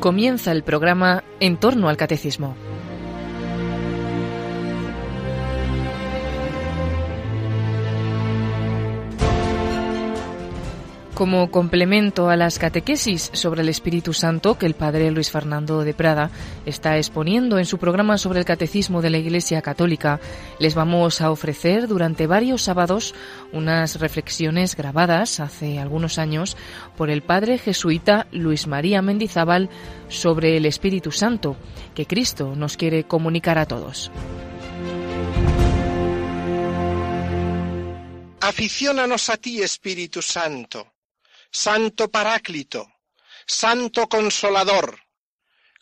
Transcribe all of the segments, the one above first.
Comienza el programa En torno al Catecismo. Como complemento a las catequesis sobre el Espíritu Santo que el padre Luis Fernando de Prada está exponiendo en su programa sobre el Catecismo de la Iglesia Católica, les vamos a ofrecer durante varios sábados unas reflexiones grabadas hace algunos años por el padre jesuita Luis María Mendizábal sobre el Espíritu Santo que Cristo nos quiere comunicar a todos. Aficiónanos a ti, Espíritu Santo Santo Paráclito, Santo Consolador,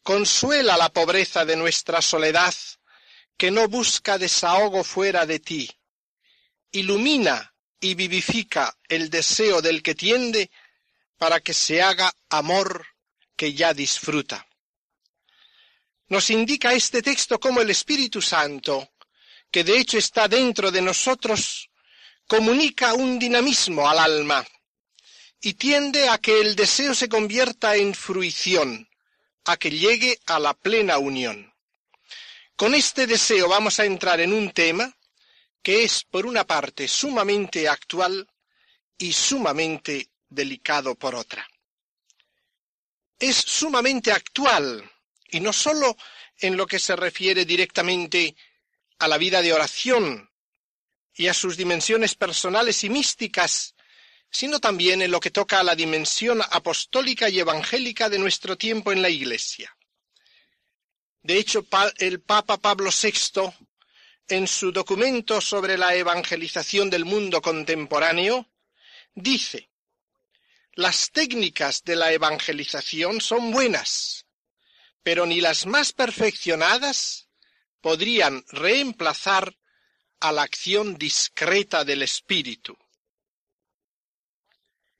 consuela la pobreza de nuestra soledad, que no busca desahogo fuera de ti. Ilumina y vivifica el deseo del que tiende para que se haga amor que ya disfruta. Nos indica este texto cómo el Espíritu Santo, que de hecho está dentro de nosotros, comunica un dinamismo al alma y tiende a que el deseo se convierta en fruición, a que llegue a la plena unión. Con este deseo vamos a entrar en un tema que es, por una parte, sumamente actual y sumamente delicado por otra. Es sumamente actual, y no sólo en lo que se refiere directamente a la vida de oración y a sus dimensiones personales y místicas, sino también en lo que toca a la dimensión apostólica y evangélica de nuestro tiempo en la Iglesia. De hecho, el Papa Pablo VI, en su documento sobre la evangelización del mundo contemporáneo, dice, las técnicas de la evangelización son buenas, pero ni las más perfeccionadas podrían reemplazar a la acción discreta del Espíritu.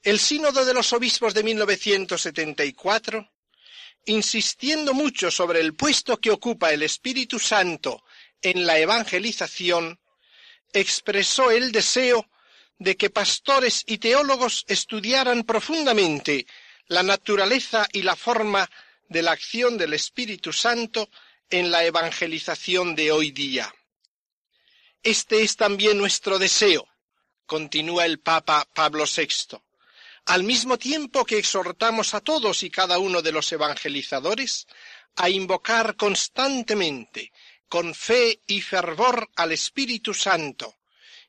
El Sínodo de los Obispos de 1974, insistiendo mucho sobre el puesto que ocupa el Espíritu Santo en la evangelización, expresó el deseo de que pastores y teólogos estudiaran profundamente la naturaleza y la forma de la acción del Espíritu Santo en la evangelización de hoy día. Este es también nuestro deseo, continúa el Papa Pablo VI al mismo tiempo que exhortamos a todos y cada uno de los evangelizadores a invocar constantemente, con fe y fervor al Espíritu Santo,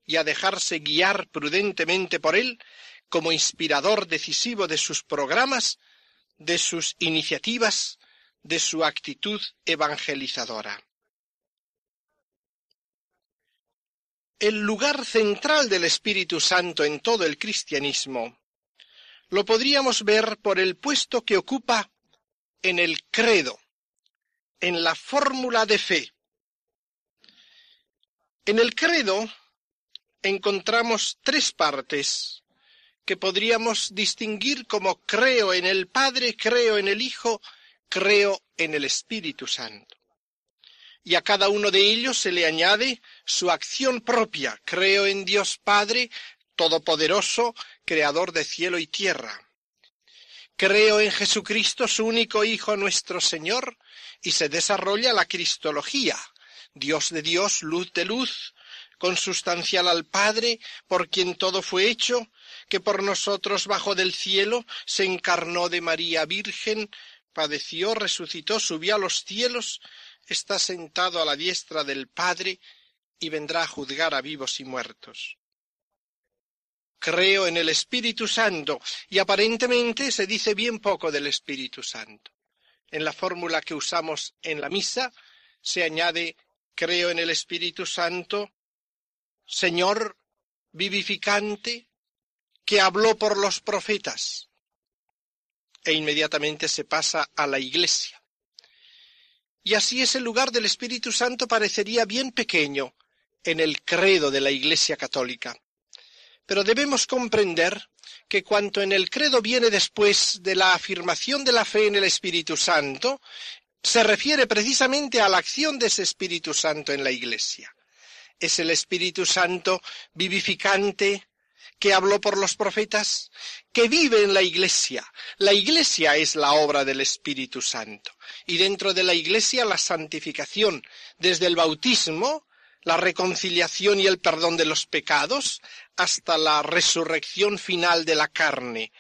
y a dejarse guiar prudentemente por él como inspirador decisivo de sus programas, de sus iniciativas, de su actitud evangelizadora. El lugar central del Espíritu Santo en todo el cristianismo lo podríamos ver por el puesto que ocupa en el credo, en la fórmula de fe. En el credo encontramos tres partes que podríamos distinguir como creo en el Padre, creo en el Hijo, creo en el Espíritu Santo. Y a cada uno de ellos se le añade su acción propia. Creo en Dios Padre, Todopoderoso, Creador de cielo y tierra. Creo en Jesucristo, su único Hijo, nuestro Señor, y se desarrolla la Cristología, Dios de Dios, luz de luz, consustancial al Padre, por quien todo fue hecho, que por nosotros bajo del cielo se encarnó de María Virgen, padeció, resucitó, subió a los cielos, está sentado a la diestra del Padre y vendrá a juzgar a vivos y muertos creo en el Espíritu Santo y aparentemente se dice bien poco del Espíritu Santo. En la fórmula que usamos en la misa se añade creo en el Espíritu Santo, Señor vivificante, que habló por los profetas. E inmediatamente se pasa a la Iglesia. Y así ese lugar del Espíritu Santo parecería bien pequeño en el credo de la Iglesia católica. Pero debemos comprender que cuanto en el credo viene después de la afirmación de la fe en el Espíritu Santo, se refiere precisamente a la acción de ese Espíritu Santo en la Iglesia. Es el Espíritu Santo vivificante que habló por los profetas, que vive en la Iglesia. La Iglesia es la obra del Espíritu Santo. Y dentro de la Iglesia la santificación, desde el bautismo, la reconciliación y el perdón de los pecados, hasta la resurrección final de la carne,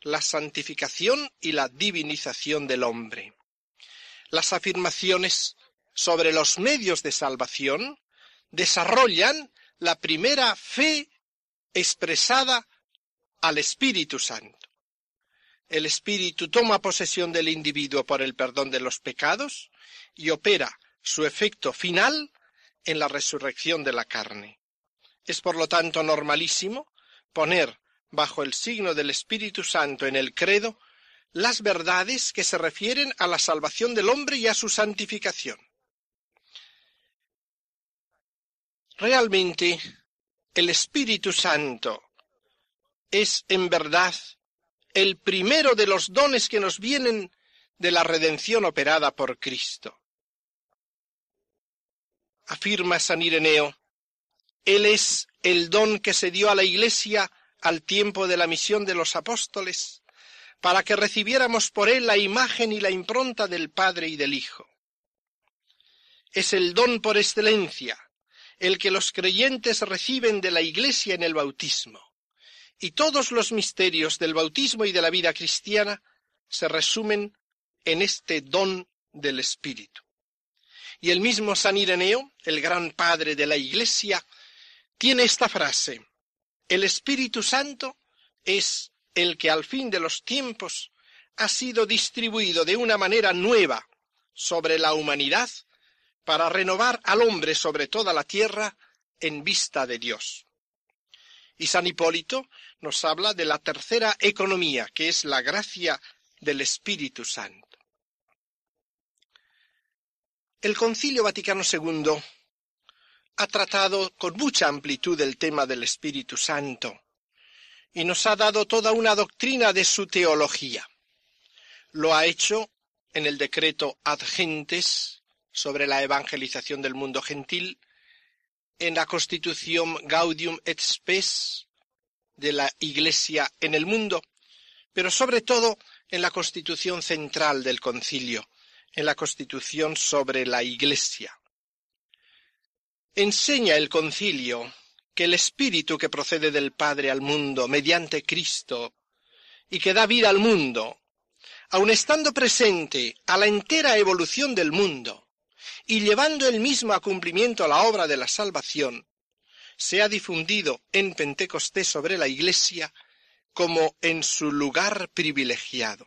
la santificación y la divinización del hombre. Las afirmaciones sobre los medios de salvación desarrollan la primera fe expresada al Espíritu Santo. El Espíritu toma posesión del individuo por el perdón de los pecados y opera su efecto final en la resurrección de la carne. Es por lo tanto normalísimo poner bajo el signo del Espíritu Santo en el credo las verdades que se refieren a la salvación del hombre y a su santificación. Realmente, el Espíritu Santo es en verdad el primero de los dones que nos vienen de la redención operada por Cristo. Afirma San Ireneo, Él es el don que se dio a la Iglesia al tiempo de la misión de los apóstoles, para que recibiéramos por Él la imagen y la impronta del Padre y del Hijo. Es el don por excelencia, el que los creyentes reciben de la Iglesia en el bautismo. Y todos los misterios del bautismo y de la vida cristiana se resumen en este don del Espíritu. Y el mismo San Ireneo, el gran padre de la Iglesia, tiene esta frase, el Espíritu Santo es el que al fin de los tiempos ha sido distribuido de una manera nueva sobre la humanidad para renovar al hombre sobre toda la tierra en vista de Dios. Y San Hipólito nos habla de la tercera economía, que es la gracia del Espíritu Santo. El Concilio Vaticano II ha tratado con mucha amplitud el tema del Espíritu Santo y nos ha dado toda una doctrina de su teología. Lo ha hecho en el decreto ad gentes sobre la evangelización del mundo gentil, en la Constitución Gaudium et Spes de la Iglesia en el mundo, pero sobre todo en la Constitución central del Concilio, en la Constitución sobre la Iglesia. Enseña el Concilio que el Espíritu que procede del Padre al mundo mediante Cristo y que da vida al mundo, aun estando presente a la entera evolución del mundo y llevando él mismo a cumplimiento la obra de la salvación, se ha difundido en Pentecostés sobre la Iglesia como en su lugar privilegiado.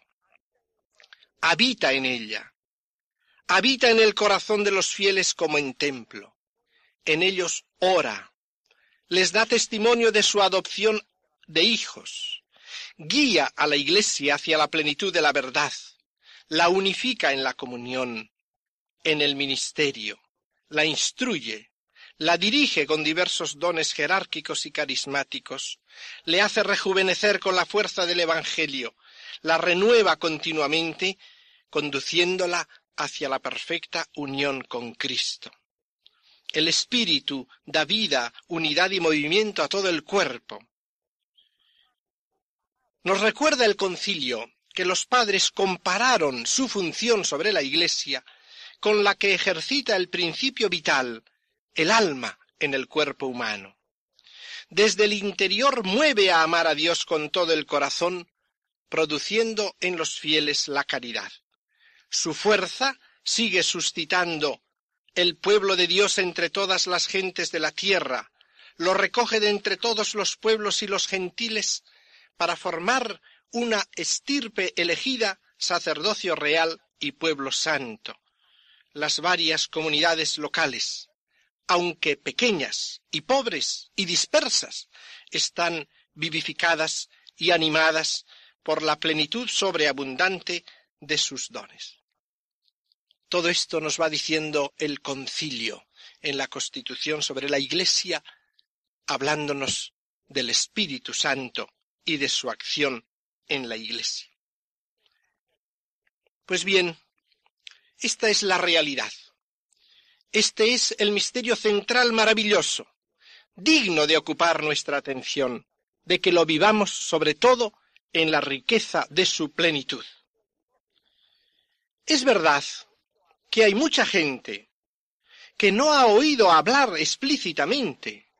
Habita en ella, habita en el corazón de los fieles como en templo, en ellos ora, les da testimonio de su adopción de hijos, guía a la Iglesia hacia la plenitud de la verdad, la unifica en la comunión, en el ministerio, la instruye, la dirige con diversos dones jerárquicos y carismáticos, le hace rejuvenecer con la fuerza del Evangelio, la renueva continuamente, conduciéndola hacia la perfecta unión con Cristo. El Espíritu da vida, unidad y movimiento a todo el cuerpo. Nos recuerda el concilio que los padres compararon su función sobre la Iglesia con la que ejercita el principio vital, el alma, en el cuerpo humano. Desde el interior mueve a amar a Dios con todo el corazón, produciendo en los fieles la caridad. Su fuerza sigue suscitando el pueblo de Dios entre todas las gentes de la tierra, lo recoge de entre todos los pueblos y los gentiles para formar una estirpe elegida, sacerdocio real y pueblo santo. Las varias comunidades locales, aunque pequeñas y pobres y dispersas, están vivificadas y animadas por la plenitud sobreabundante de sus dones. Todo esto nos va diciendo el concilio en la Constitución sobre la Iglesia, hablándonos del Espíritu Santo y de su acción en la Iglesia. Pues bien, esta es la realidad. Este es el misterio central maravilloso, digno de ocupar nuestra atención de que lo vivamos sobre todo en la riqueza de su plenitud. Es verdad que hay mucha gente que no ha oído hablar explícitamente,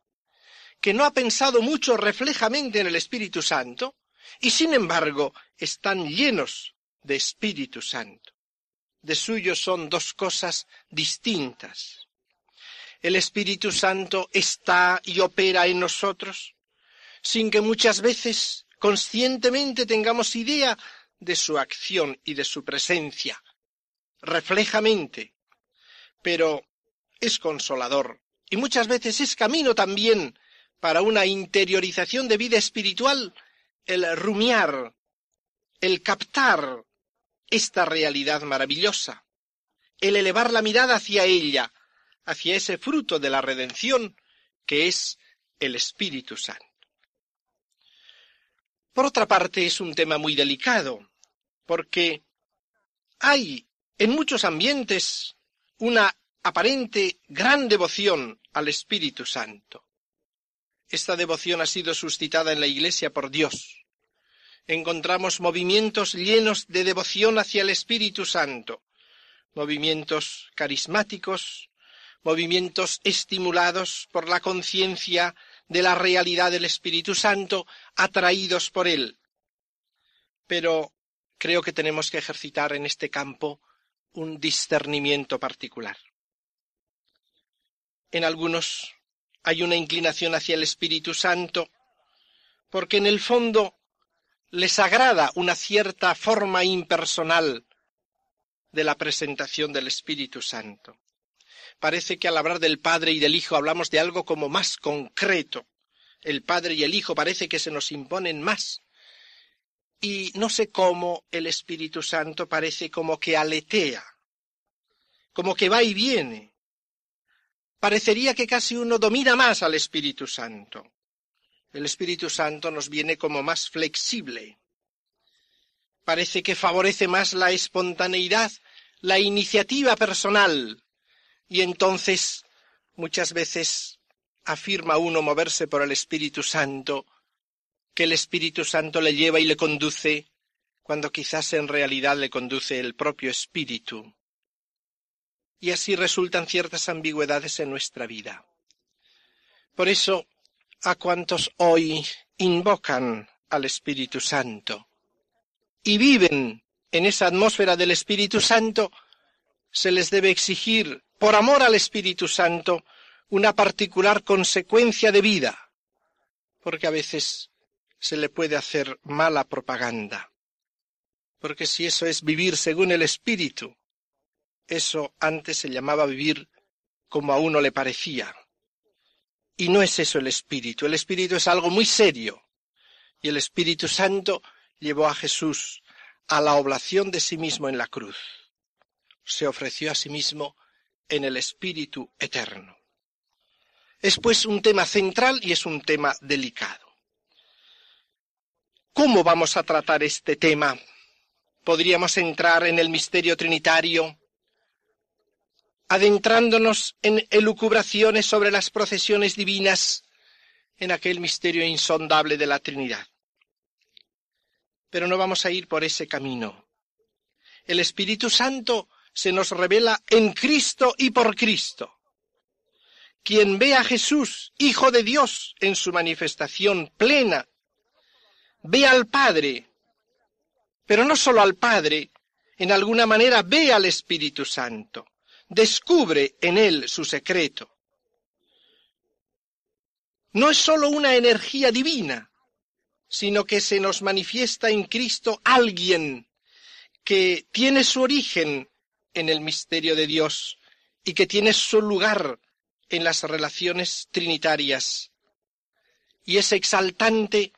que no ha pensado mucho reflejamente en el Espíritu Santo, y sin embargo están llenos de Espíritu Santo. De suyo son dos cosas distintas. El Espíritu Santo está y opera en nosotros sin que muchas veces conscientemente tengamos idea de su acción y de su presencia, reflejamente, pero es consolador y muchas veces es camino también para una interiorización de vida espiritual el rumiar, el captar esta realidad maravillosa, el elevar la mirada hacia ella, hacia ese fruto de la redención que es el Espíritu Santo. Por otra parte, es un tema muy delicado, porque hay en muchos ambientes una aparente gran devoción al Espíritu Santo. Esta devoción ha sido suscitada en la Iglesia por Dios. Encontramos movimientos llenos de devoción hacia el Espíritu Santo, movimientos carismáticos, movimientos estimulados por la conciencia de la realidad del Espíritu Santo, atraídos por él. Pero creo que tenemos que ejercitar en este campo un discernimiento particular. En algunos hay una inclinación hacia el Espíritu Santo porque en el fondo les agrada una cierta forma impersonal de la presentación del Espíritu Santo. Parece que al hablar del Padre y del Hijo hablamos de algo como más concreto. El Padre y el Hijo parece que se nos imponen más. Y no sé cómo el Espíritu Santo parece como que aletea, como que va y viene. Parecería que casi uno domina más al Espíritu Santo. El Espíritu Santo nos viene como más flexible. Parece que favorece más la espontaneidad, la iniciativa personal, y entonces muchas veces afirma uno moverse por el Espíritu Santo, que el Espíritu Santo le lleva y le conduce, cuando quizás en realidad le conduce el propio Espíritu. Y así resultan ciertas ambigüedades en nuestra vida. Por eso, a cuantos hoy invocan al Espíritu Santo y viven en esa atmósfera del Espíritu Santo, se les debe exigir por amor al Espíritu Santo, una particular consecuencia de vida, porque a veces se le puede hacer mala propaganda. Porque si eso es vivir según el Espíritu, eso antes se llamaba vivir como a uno le parecía. Y no es eso el Espíritu. El Espíritu es algo muy serio. Y el Espíritu Santo llevó a Jesús a la oblación de sí mismo en la cruz. Se ofreció a sí mismo en el Espíritu eterno. Es pues un tema central y es un tema delicado. ¿Cómo vamos a tratar este tema? Podríamos entrar en el misterio trinitario, adentrándonos en elucubraciones sobre las procesiones divinas en aquel misterio insondable de la Trinidad. Pero no vamos a ir por ese camino. El Espíritu Santo se nos revela en Cristo y por Cristo. Quien ve a Jesús, Hijo de Dios, en su manifestación plena, ve al Padre, pero no solo al Padre, en alguna manera ve al Espíritu Santo, descubre en él su secreto. No es sólo una energía divina, sino que se nos manifiesta en Cristo alguien que tiene su origen en el misterio de Dios y que tiene su lugar en las relaciones trinitarias. Y es exaltante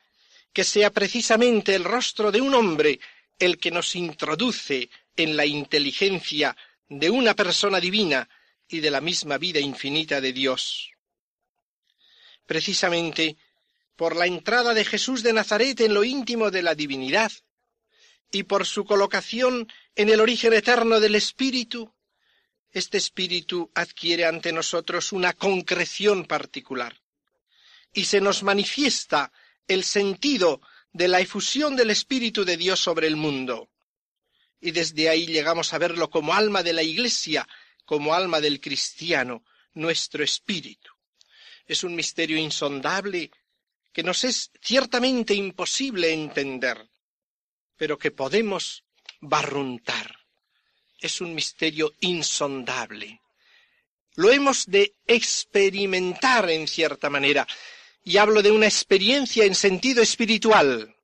que sea precisamente el rostro de un hombre el que nos introduce en la inteligencia de una persona divina y de la misma vida infinita de Dios. Precisamente por la entrada de Jesús de Nazaret en lo íntimo de la divinidad y por su colocación en el origen eterno del Espíritu, este Espíritu adquiere ante nosotros una concreción particular y se nos manifiesta el sentido de la efusión del Espíritu de Dios sobre el mundo. Y desde ahí llegamos a verlo como alma de la Iglesia, como alma del cristiano, nuestro espíritu. Es un misterio insondable que nos es ciertamente imposible entender, pero que podemos barruntar. Es un misterio insondable. Lo hemos de experimentar en cierta manera, y hablo de una experiencia en sentido espiritual,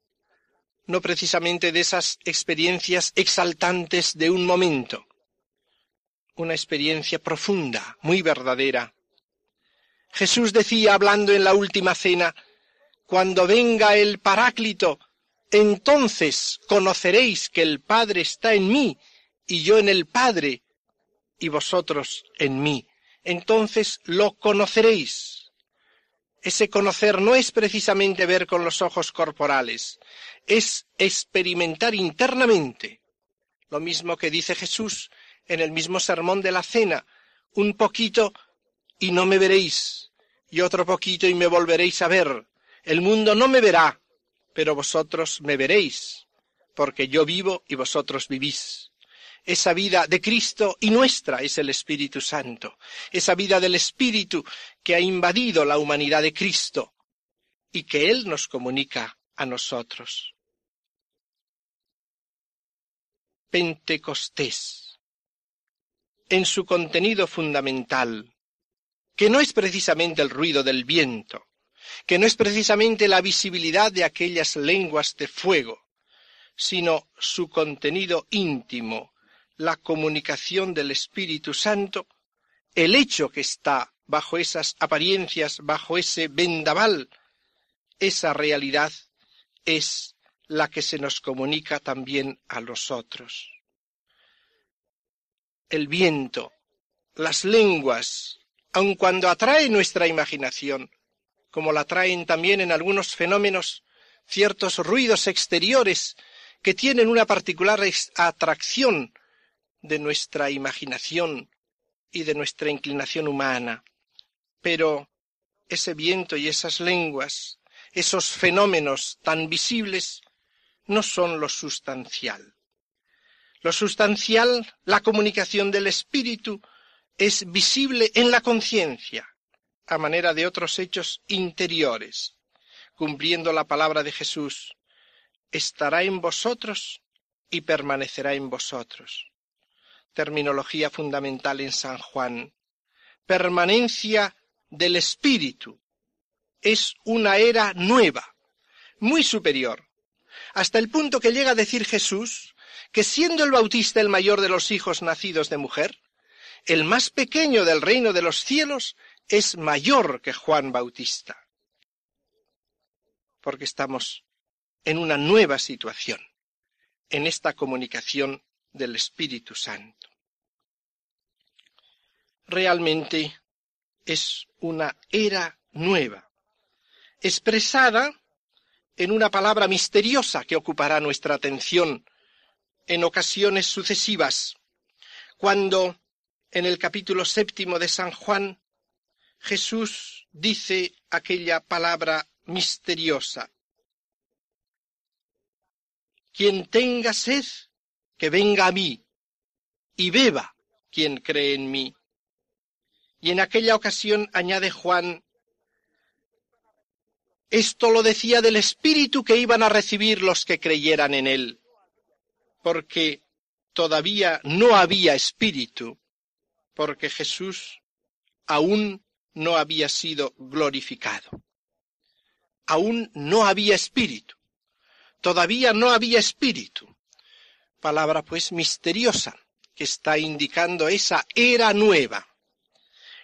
no precisamente de esas experiencias exaltantes de un momento, una experiencia profunda, muy verdadera. Jesús decía, hablando en la última cena, cuando venga el Paráclito, entonces conoceréis que el Padre está en mí y yo en el Padre y vosotros en mí. Entonces lo conoceréis. Ese conocer no es precisamente ver con los ojos corporales, es experimentar internamente. Lo mismo que dice Jesús en el mismo sermón de la cena, un poquito y no me veréis, y otro poquito y me volveréis a ver. El mundo no me verá, pero vosotros me veréis, porque yo vivo y vosotros vivís esa vida de Cristo y nuestra es el Espíritu Santo, esa vida del Espíritu que ha invadido la humanidad de Cristo y que Él nos comunica a nosotros. Pentecostés, en su contenido fundamental, que no es precisamente el ruido del viento, que no es precisamente la visibilidad de aquellas lenguas de fuego, sino su contenido íntimo, la comunicación del Espíritu Santo, el hecho que está bajo esas apariencias, bajo ese vendaval, esa realidad es la que se nos comunica también a los otros. El viento, las lenguas, aun cuando atrae nuestra imaginación, como la atraen también en algunos fenómenos ciertos ruidos exteriores que tienen una particular atracción de nuestra imaginación y de nuestra inclinación humana. Pero ese viento y esas lenguas, esos fenómenos tan visibles, no son lo sustancial. Lo sustancial, la comunicación del espíritu, es visible en la conciencia, a manera de otros hechos interiores, cumpliendo la palabra de Jesús, estará en vosotros y permanecerá en vosotros terminología fundamental en San Juan. Permanencia del Espíritu. Es una era nueva, muy superior, hasta el punto que llega a decir Jesús que siendo el Bautista el mayor de los hijos nacidos de mujer, el más pequeño del reino de los cielos es mayor que Juan Bautista. Porque estamos en una nueva situación, en esta comunicación del Espíritu Santo. Realmente es una era nueva, expresada en una palabra misteriosa que ocupará nuestra atención en ocasiones sucesivas, cuando en el capítulo séptimo de San Juan Jesús dice aquella palabra misteriosa. Quien tenga sed, que venga a mí, y beba quien cree en mí. Y en aquella ocasión añade Juan, esto lo decía del Espíritu que iban a recibir los que creyeran en él, porque todavía no había Espíritu, porque Jesús aún no había sido glorificado. Aún no había Espíritu. Todavía no había Espíritu palabra pues misteriosa que está indicando esa era nueva.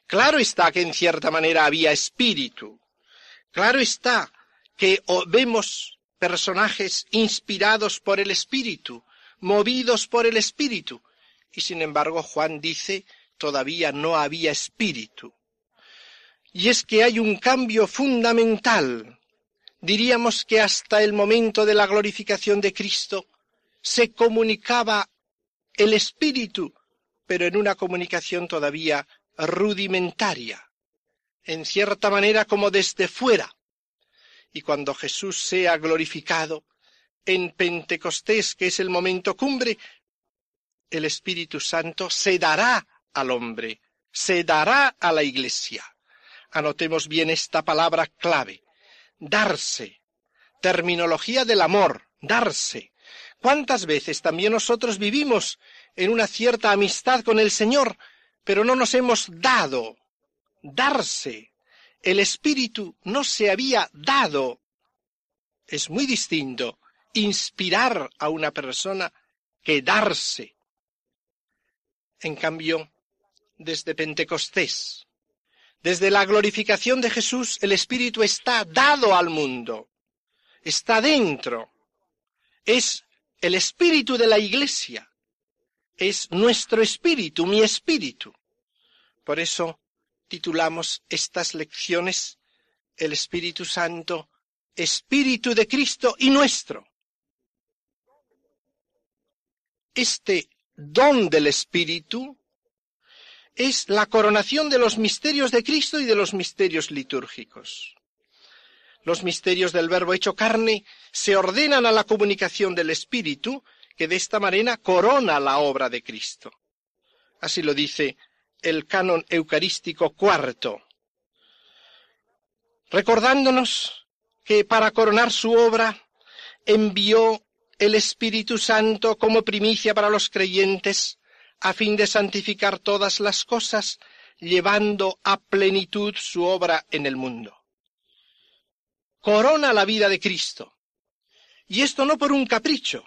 Claro está que en cierta manera había espíritu. Claro está que vemos personajes inspirados por el espíritu, movidos por el espíritu. Y sin embargo Juan dice todavía no había espíritu. Y es que hay un cambio fundamental. Diríamos que hasta el momento de la glorificación de Cristo se comunicaba el espíritu, pero en una comunicación todavía rudimentaria, en cierta manera como desde fuera. y cuando Jesús sea glorificado, en Pentecostés, que es el momento cumbre, el Espíritu Santo se dará al hombre, se dará a la Iglesia. Anotemos bien esta palabra clave, darse, terminología del amor, darse. ¿Cuántas veces también nosotros vivimos en una cierta amistad con el Señor, pero no nos hemos dado? Darse. El Espíritu no se había dado. Es muy distinto inspirar a una persona que darse. En cambio, desde Pentecostés, desde la glorificación de Jesús, el Espíritu está dado al mundo, está dentro, es el Espíritu de la Iglesia, es nuestro Espíritu, mi Espíritu. Por eso titulamos estas lecciones El Espíritu Santo, Espíritu de Cristo y nuestro. Este don del Espíritu es la coronación de los misterios de Cristo y de los misterios litúrgicos. Los misterios del Verbo hecho carne se ordenan a la comunicación del Espíritu, que de esta manera corona la obra de Cristo. Así lo dice el canon eucarístico cuarto, recordándonos que para coronar su obra envió el Espíritu Santo como primicia para los creyentes a fin de santificar todas las cosas, llevando a plenitud su obra en el mundo. Corona la vida de Cristo. Y esto no por un capricho,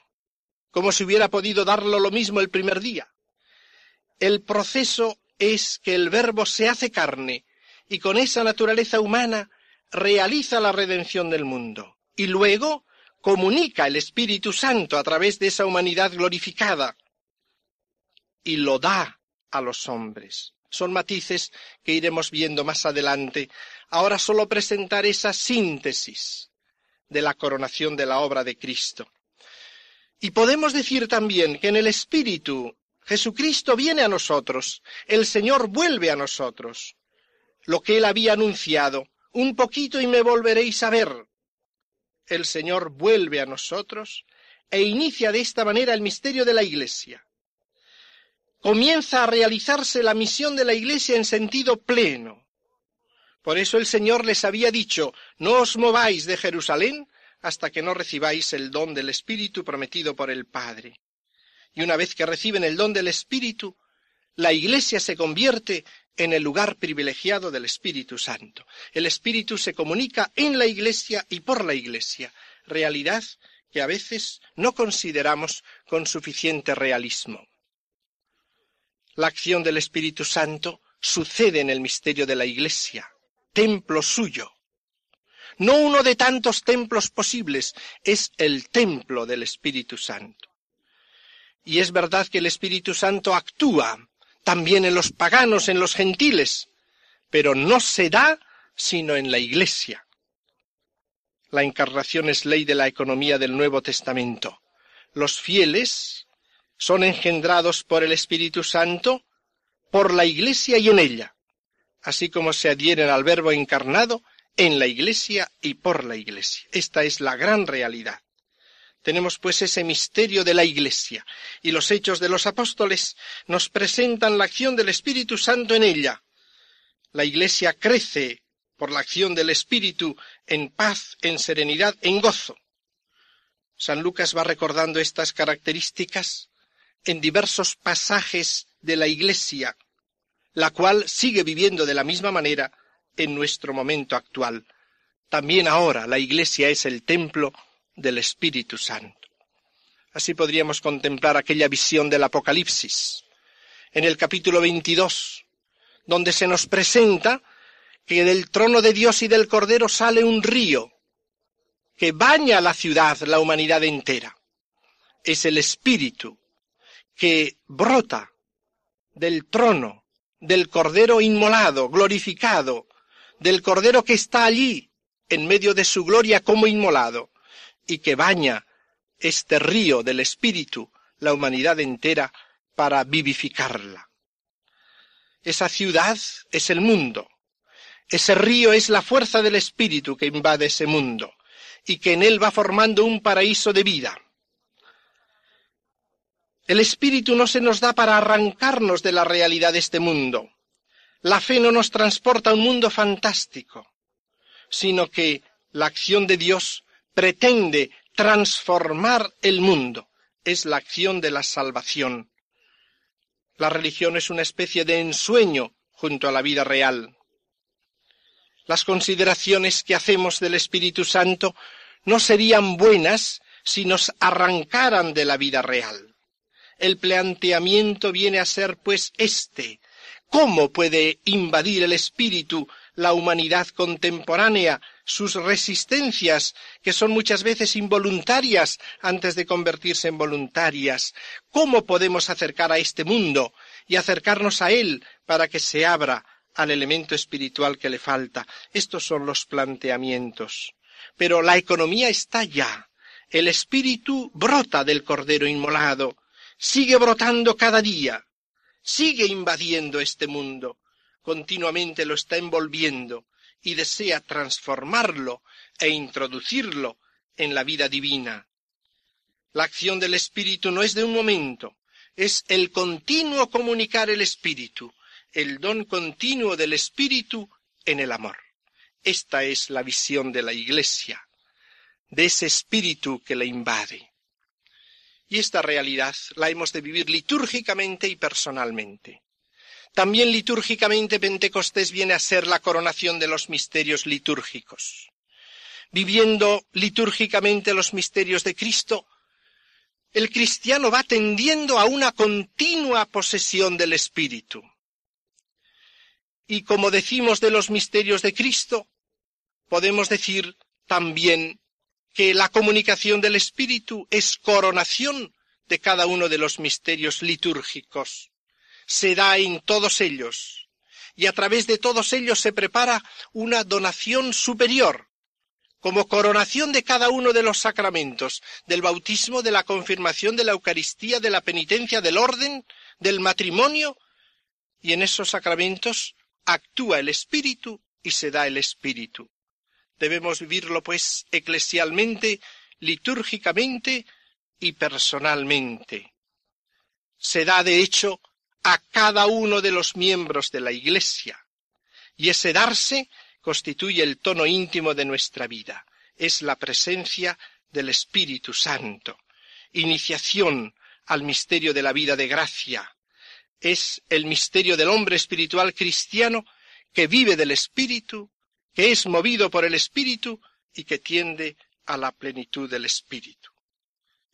como si hubiera podido darlo lo mismo el primer día. El proceso es que el Verbo se hace carne y con esa naturaleza humana realiza la redención del mundo. Y luego comunica el Espíritu Santo a través de esa humanidad glorificada y lo da a los hombres. Son matices que iremos viendo más adelante. Ahora solo presentar esa síntesis de la coronación de la obra de Cristo. Y podemos decir también que en el Espíritu Jesucristo viene a nosotros, el Señor vuelve a nosotros. Lo que Él había anunciado, un poquito y me volveréis a ver. El Señor vuelve a nosotros e inicia de esta manera el misterio de la Iglesia comienza a realizarse la misión de la Iglesia en sentido pleno. Por eso el Señor les había dicho, no os mováis de Jerusalén hasta que no recibáis el don del Espíritu prometido por el Padre. Y una vez que reciben el don del Espíritu, la Iglesia se convierte en el lugar privilegiado del Espíritu Santo. El Espíritu se comunica en la Iglesia y por la Iglesia, realidad que a veces no consideramos con suficiente realismo. La acción del Espíritu Santo sucede en el misterio de la Iglesia, templo suyo. No uno de tantos templos posibles, es el templo del Espíritu Santo. Y es verdad que el Espíritu Santo actúa también en los paganos, en los gentiles, pero no se da sino en la Iglesia. La encarnación es ley de la economía del Nuevo Testamento. Los fieles son engendrados por el Espíritu Santo, por la Iglesia y en ella, así como se adhieren al Verbo encarnado en la Iglesia y por la Iglesia. Esta es la gran realidad. Tenemos pues ese misterio de la Iglesia, y los hechos de los apóstoles nos presentan la acción del Espíritu Santo en ella. La Iglesia crece por la acción del Espíritu en paz, en serenidad, en gozo. San Lucas va recordando estas características en diversos pasajes de la Iglesia, la cual sigue viviendo de la misma manera en nuestro momento actual. También ahora la Iglesia es el templo del Espíritu Santo. Así podríamos contemplar aquella visión del Apocalipsis, en el capítulo 22, donde se nos presenta que del trono de Dios y del Cordero sale un río que baña la ciudad, la humanidad entera. Es el Espíritu que brota del trono, del Cordero inmolado, glorificado, del Cordero que está allí en medio de su gloria como inmolado, y que baña este río del Espíritu, la humanidad entera, para vivificarla. Esa ciudad es el mundo. Ese río es la fuerza del espíritu que invade ese mundo y que en él va formando un paraíso de vida. El espíritu no se nos da para arrancarnos de la realidad de este mundo. La fe no nos transporta a un mundo fantástico, sino que la acción de Dios pretende transformar el mundo. Es la acción de la salvación. La religión es una especie de ensueño junto a la vida real. Las consideraciones que hacemos del Espíritu Santo no serían buenas si nos arrancaran de la vida real. El planteamiento viene a ser pues este. ¿Cómo puede invadir el espíritu la humanidad contemporánea, sus resistencias, que son muchas veces involuntarias antes de convertirse en voluntarias. ¿Cómo podemos acercar a este mundo y acercarnos a él para que se abra al elemento espiritual que le falta? Estos son los planteamientos. Pero la economía está ya. El espíritu brota del cordero inmolado, sigue brotando cada día, sigue invadiendo este mundo continuamente lo está envolviendo y desea transformarlo e introducirlo en la vida divina. La acción del Espíritu no es de un momento, es el continuo comunicar el Espíritu, el don continuo del Espíritu en el amor. Esta es la visión de la Iglesia, de ese Espíritu que la invade. Y esta realidad la hemos de vivir litúrgicamente y personalmente. También litúrgicamente Pentecostés viene a ser la coronación de los misterios litúrgicos. Viviendo litúrgicamente los misterios de Cristo, el cristiano va tendiendo a una continua posesión del Espíritu. Y como decimos de los misterios de Cristo, podemos decir también que la comunicación del Espíritu es coronación de cada uno de los misterios litúrgicos. Se da en todos ellos, y a través de todos ellos se prepara una donación superior, como coronación de cada uno de los sacramentos, del bautismo, de la confirmación, de la Eucaristía, de la penitencia, del orden, del matrimonio, y en esos sacramentos actúa el Espíritu y se da el Espíritu. Debemos vivirlo, pues, eclesialmente, litúrgicamente y personalmente. Se da, de hecho, a cada uno de los miembros de la Iglesia. Y ese darse constituye el tono íntimo de nuestra vida. Es la presencia del Espíritu Santo, iniciación al misterio de la vida de gracia. Es el misterio del hombre espiritual cristiano que vive del Espíritu, que es movido por el Espíritu y que tiende a la plenitud del Espíritu.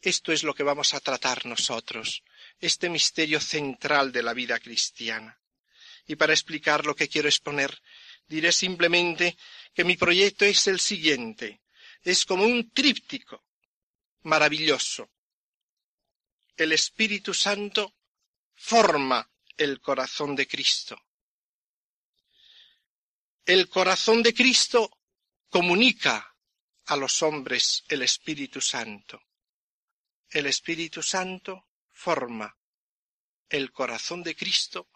Esto es lo que vamos a tratar nosotros este misterio central de la vida cristiana. Y para explicar lo que quiero exponer, diré simplemente que mi proyecto es el siguiente. Es como un tríptico maravilloso. El Espíritu Santo forma el corazón de Cristo. El corazón de Cristo comunica a los hombres el Espíritu Santo. El Espíritu Santo forma el corazón de Cristo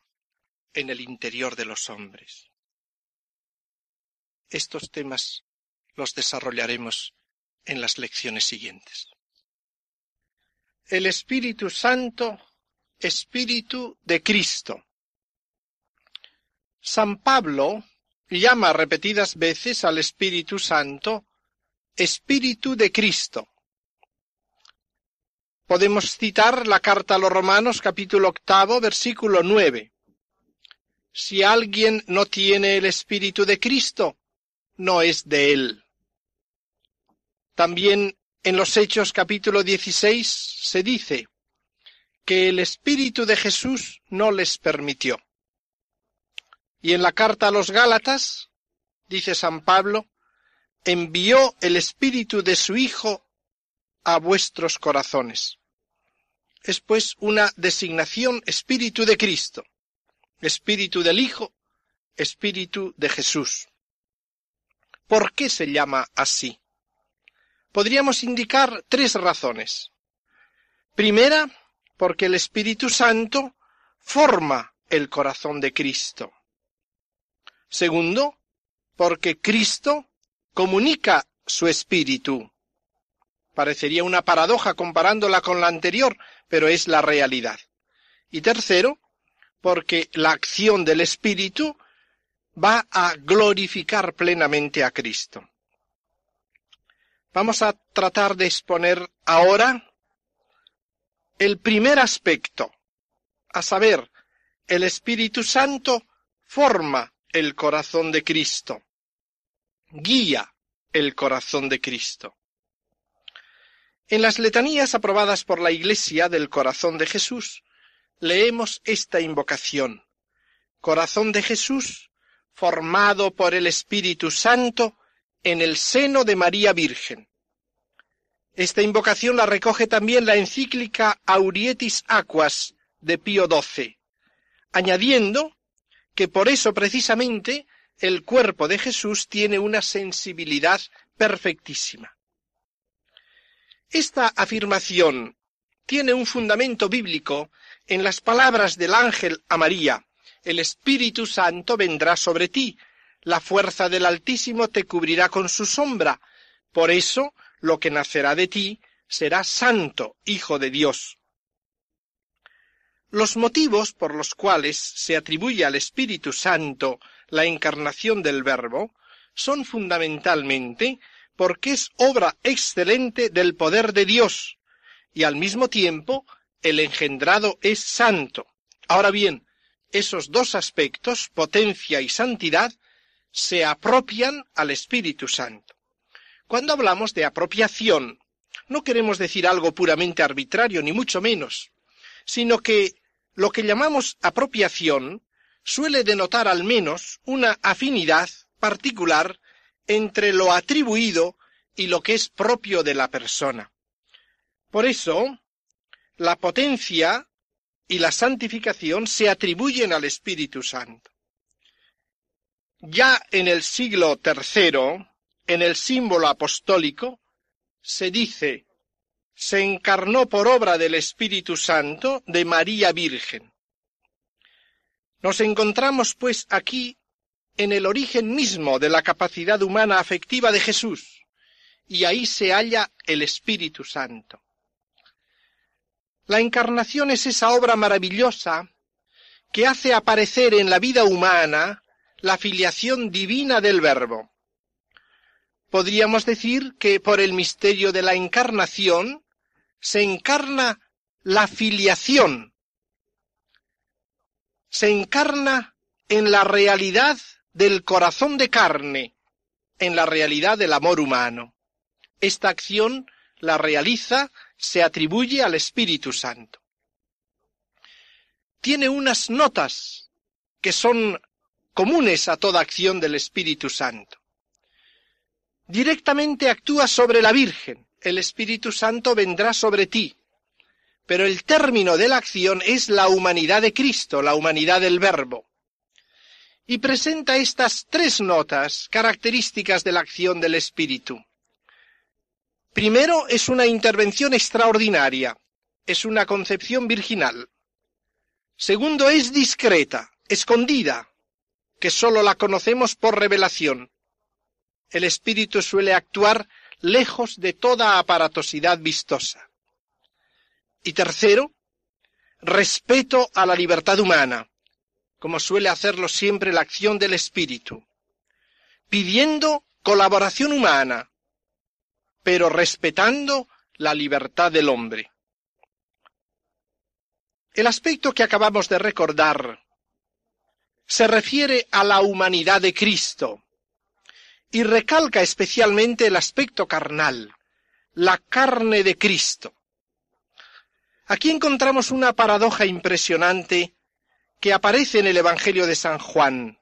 en el interior de los hombres. Estos temas los desarrollaremos en las lecciones siguientes. El Espíritu Santo, Espíritu de Cristo. San Pablo llama repetidas veces al Espíritu Santo Espíritu de Cristo Podemos citar la carta a los Romanos capítulo octavo versículo nueve. Si alguien no tiene el Espíritu de Cristo, no es de él. También en los Hechos capítulo dieciséis se dice que el Espíritu de Jesús no les permitió. Y en la carta a los Gálatas, dice San Pablo, envió el Espíritu de su Hijo a vuestros corazones es pues una designación espíritu de Cristo, espíritu del Hijo, espíritu de Jesús. ¿Por qué se llama así? Podríamos indicar tres razones. Primera, porque el Espíritu Santo forma el corazón de Cristo. Segundo, porque Cristo comunica su espíritu. Parecería una paradoja comparándola con la anterior, pero es la realidad. Y tercero, porque la acción del espíritu va a glorificar plenamente a Cristo. Vamos a tratar de exponer ahora el primer aspecto, a saber, el Espíritu Santo forma el corazón de Cristo, guía el corazón de Cristo. En las letanías aprobadas por la Iglesia del corazón de Jesús, leemos esta invocación. Corazón de Jesús, formado por el Espíritu Santo en el seno de María Virgen. Esta invocación la recoge también la encíclica Aurietis Aquas de Pío XII, añadiendo que por eso precisamente el cuerpo de Jesús tiene una sensibilidad perfectísima. Esta afirmación tiene un fundamento bíblico en las palabras del ángel a María, el Espíritu Santo vendrá sobre ti, la fuerza del Altísimo te cubrirá con su sombra, por eso lo que nacerá de ti será santo, hijo de Dios. Los motivos por los cuales se atribuye al Espíritu Santo la encarnación del Verbo son fundamentalmente porque es obra excelente del poder de Dios y al mismo tiempo el engendrado es santo. Ahora bien, esos dos aspectos, potencia y santidad, se apropian al Espíritu Santo. Cuando hablamos de apropiación, no queremos decir algo puramente arbitrario, ni mucho menos, sino que lo que llamamos apropiación suele denotar al menos una afinidad particular entre lo atribuido y lo que es propio de la persona. Por eso, la potencia y la santificación se atribuyen al Espíritu Santo. Ya en el siglo III, en el símbolo apostólico, se dice, se encarnó por obra del Espíritu Santo de María Virgen. Nos encontramos, pues, aquí en el origen mismo de la capacidad humana afectiva de Jesús, y ahí se halla el Espíritu Santo. La encarnación es esa obra maravillosa que hace aparecer en la vida humana la filiación divina del Verbo. Podríamos decir que por el misterio de la encarnación se encarna la filiación, se encarna en la realidad del corazón de carne, en la realidad del amor humano. Esta acción la realiza se atribuye al Espíritu Santo. Tiene unas notas que son comunes a toda acción del Espíritu Santo. Directamente actúa sobre la Virgen, el Espíritu Santo vendrá sobre ti. Pero el término de la acción es la humanidad de Cristo, la humanidad del Verbo. Y presenta estas tres notas características de la acción del Espíritu. Primero, es una intervención extraordinaria, es una concepción virginal. Segundo, es discreta, escondida, que sólo la conocemos por revelación. El espíritu suele actuar lejos de toda aparatosidad vistosa. Y tercero, respeto a la libertad humana, como suele hacerlo siempre la acción del espíritu, pidiendo colaboración humana, pero respetando la libertad del hombre. El aspecto que acabamos de recordar se refiere a la humanidad de Cristo y recalca especialmente el aspecto carnal, la carne de Cristo. Aquí encontramos una paradoja impresionante que aparece en el Evangelio de San Juan.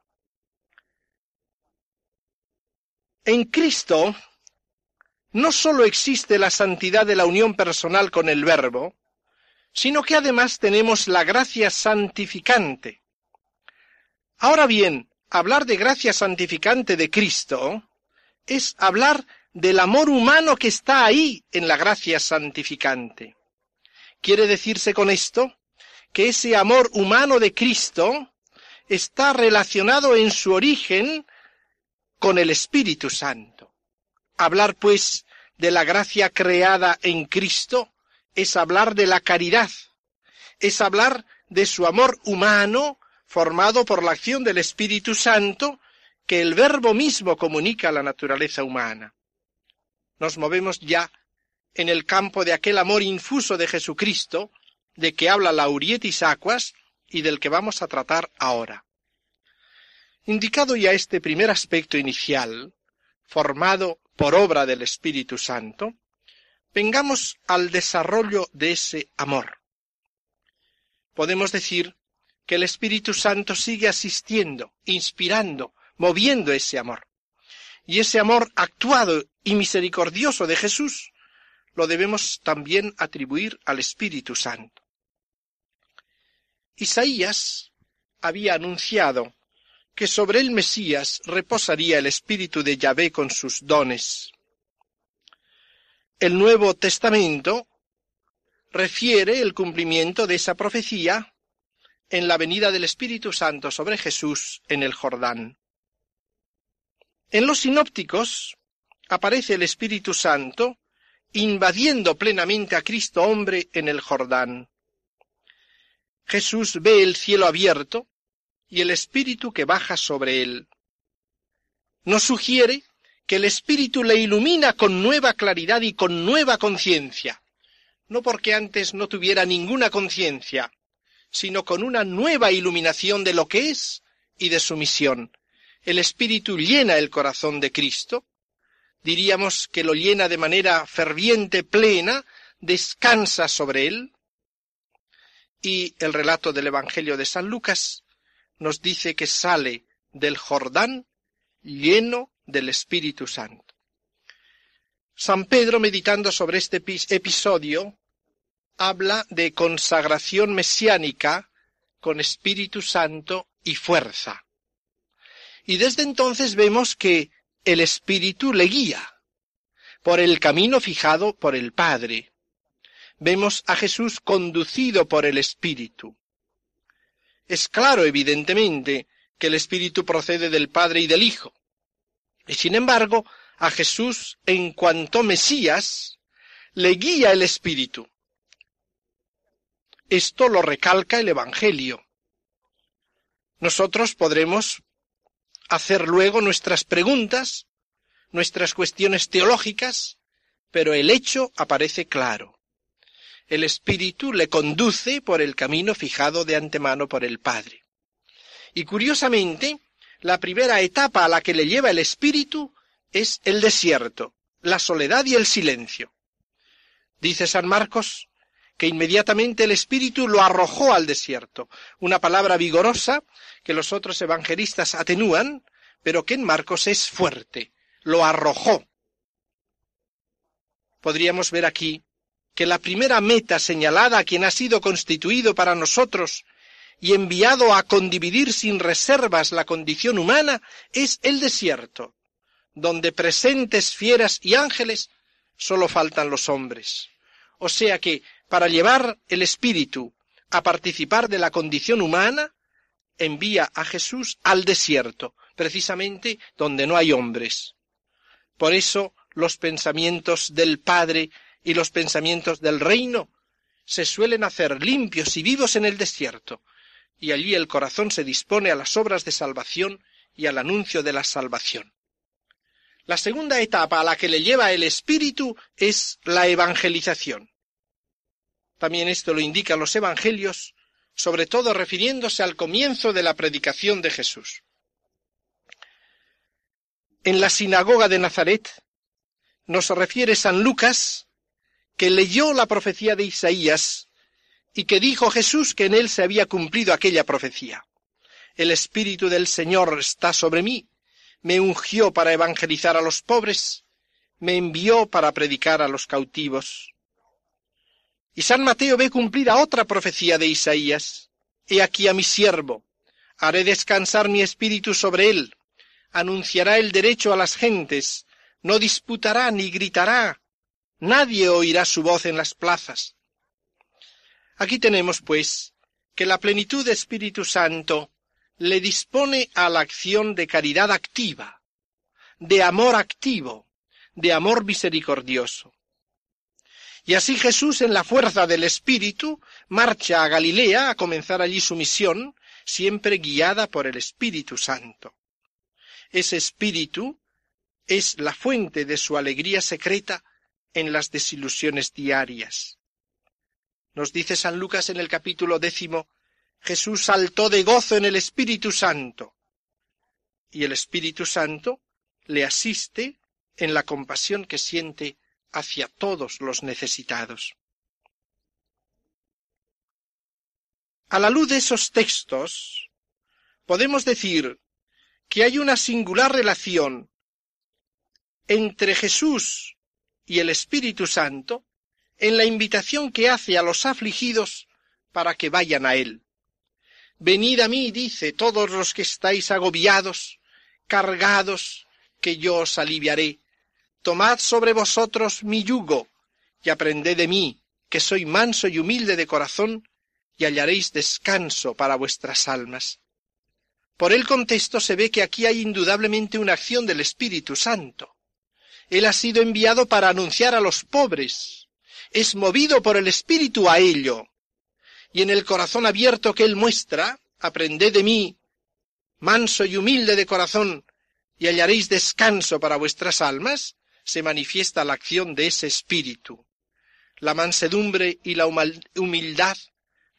En Cristo no sólo existe la santidad de la unión personal con el Verbo, sino que además tenemos la gracia santificante. Ahora bien, hablar de gracia santificante de Cristo es hablar del amor humano que está ahí en la gracia santificante. Quiere decirse con esto que ese amor humano de Cristo está relacionado en su origen con el Espíritu Santo. Hablar, pues, de la gracia creada en Cristo es hablar de la caridad, es hablar de su amor humano formado por la acción del Espíritu Santo que el Verbo mismo comunica a la naturaleza humana. Nos movemos ya en el campo de aquel amor infuso de Jesucristo, de que habla Laurietis Aquas y del que vamos a tratar ahora. Indicado ya este primer aspecto inicial, formado por obra del Espíritu Santo, vengamos al desarrollo de ese amor. Podemos decir que el Espíritu Santo sigue asistiendo, inspirando, moviendo ese amor. Y ese amor actuado y misericordioso de Jesús lo debemos también atribuir al Espíritu Santo. Isaías había anunciado que sobre el Mesías reposaría el Espíritu de Yahvé con sus dones. El Nuevo Testamento refiere el cumplimiento de esa profecía en la venida del Espíritu Santo sobre Jesús en el Jordán. En los sinópticos aparece el Espíritu Santo invadiendo plenamente a Cristo hombre en el Jordán. Jesús ve el cielo abierto y el Espíritu que baja sobre él. Nos sugiere que el Espíritu le ilumina con nueva claridad y con nueva conciencia, no porque antes no tuviera ninguna conciencia, sino con una nueva iluminación de lo que es y de su misión. El Espíritu llena el corazón de Cristo, diríamos que lo llena de manera ferviente, plena, descansa sobre él. Y el relato del Evangelio de San Lucas nos dice que sale del Jordán lleno del Espíritu Santo. San Pedro, meditando sobre este episodio, habla de consagración mesiánica con Espíritu Santo y fuerza. Y desde entonces vemos que el Espíritu le guía por el camino fijado por el Padre. Vemos a Jesús conducido por el Espíritu. Es claro, evidentemente, que el Espíritu procede del Padre y del Hijo. Y sin embargo, a Jesús, en cuanto Mesías, le guía el Espíritu. Esto lo recalca el Evangelio. Nosotros podremos hacer luego nuestras preguntas, nuestras cuestiones teológicas, pero el hecho aparece claro. El Espíritu le conduce por el camino fijado de antemano por el Padre. Y curiosamente, la primera etapa a la que le lleva el Espíritu es el desierto, la soledad y el silencio. Dice San Marcos que inmediatamente el Espíritu lo arrojó al desierto, una palabra vigorosa que los otros evangelistas atenúan, pero que en Marcos es fuerte, lo arrojó. Podríamos ver aquí que la primera meta señalada a quien ha sido constituido para nosotros y enviado a condividir sin reservas la condición humana es el desierto, donde presentes fieras y ángeles solo faltan los hombres. O sea que para llevar el espíritu a participar de la condición humana, envía a Jesús al desierto, precisamente donde no hay hombres. Por eso los pensamientos del Padre y los pensamientos del reino se suelen hacer limpios y vivos en el desierto, y allí el corazón se dispone a las obras de salvación y al anuncio de la salvación. La segunda etapa a la que le lleva el Espíritu es la evangelización. También esto lo indican los Evangelios, sobre todo refiriéndose al comienzo de la predicación de Jesús. En la sinagoga de Nazaret nos refiere San Lucas que leyó la profecía de Isaías y que dijo Jesús que en él se había cumplido aquella profecía. El Espíritu del Señor está sobre mí, me ungió para evangelizar a los pobres, me envió para predicar a los cautivos, y San Mateo ve cumplida otra profecía de Isaías. He aquí a mi siervo, haré descansar mi espíritu sobre él, anunciará el derecho a las gentes, no disputará ni gritará, nadie oirá su voz en las plazas. Aquí tenemos, pues, que la plenitud de Espíritu Santo le dispone a la acción de caridad activa, de amor activo, de amor misericordioso. Y así Jesús, en la fuerza del Espíritu, marcha a Galilea a comenzar allí su misión, siempre guiada por el Espíritu Santo. Ese Espíritu es la fuente de su alegría secreta en las desilusiones diarias. Nos dice San Lucas en el capítulo décimo, Jesús saltó de gozo en el Espíritu Santo, y el Espíritu Santo le asiste en la compasión que siente hacia todos los necesitados. A la luz de esos textos, podemos decir que hay una singular relación entre Jesús y el Espíritu Santo en la invitación que hace a los afligidos para que vayan a Él. Venid a mí, dice, todos los que estáis agobiados, cargados, que yo os aliviaré. Tomad sobre vosotros mi yugo, y aprended de mí, que soy manso y humilde de corazón, y hallaréis descanso para vuestras almas. Por el contexto se ve que aquí hay indudablemente una acción del Espíritu Santo. Él ha sido enviado para anunciar a los pobres. Es movido por el Espíritu a ello. Y en el corazón abierto que Él muestra, aprended de mí, manso y humilde de corazón, y hallaréis descanso para vuestras almas, se manifiesta la acción de ese espíritu. La mansedumbre y la humildad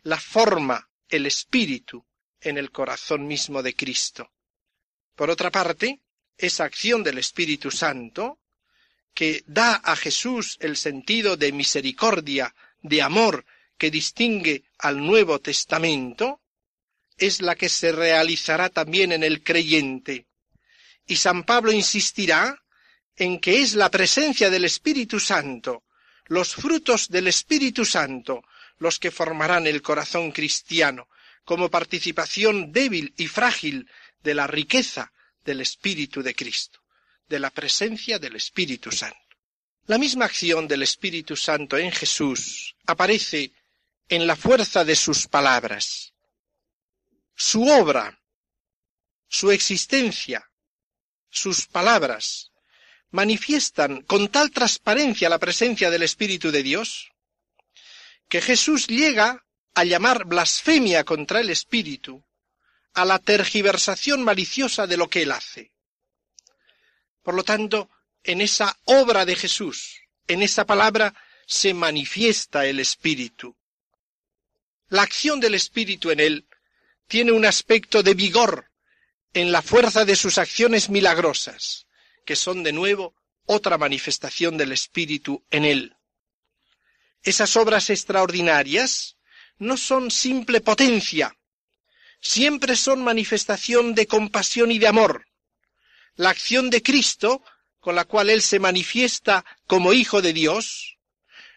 la forma el espíritu en el corazón mismo de Cristo. Por otra parte, esa acción del Espíritu Santo, que da a Jesús el sentido de misericordia, de amor que distingue al Nuevo Testamento, es la que se realizará también en el creyente. Y San Pablo insistirá en que es la presencia del Espíritu Santo, los frutos del Espíritu Santo, los que formarán el corazón cristiano, como participación débil y frágil de la riqueza del Espíritu de Cristo, de la presencia del Espíritu Santo. La misma acción del Espíritu Santo en Jesús aparece en la fuerza de sus palabras. Su obra, su existencia, sus palabras manifiestan con tal transparencia la presencia del Espíritu de Dios que Jesús llega a llamar blasfemia contra el Espíritu a la tergiversación maliciosa de lo que él hace. Por lo tanto, en esa obra de Jesús, en esa palabra, se manifiesta el Espíritu. La acción del Espíritu en él tiene un aspecto de vigor en la fuerza de sus acciones milagrosas, que son de nuevo otra manifestación del Espíritu en él. Esas obras extraordinarias no son simple potencia, siempre son manifestación de compasión y de amor. La acción de Cristo, con la cual Él se manifiesta como Hijo de Dios,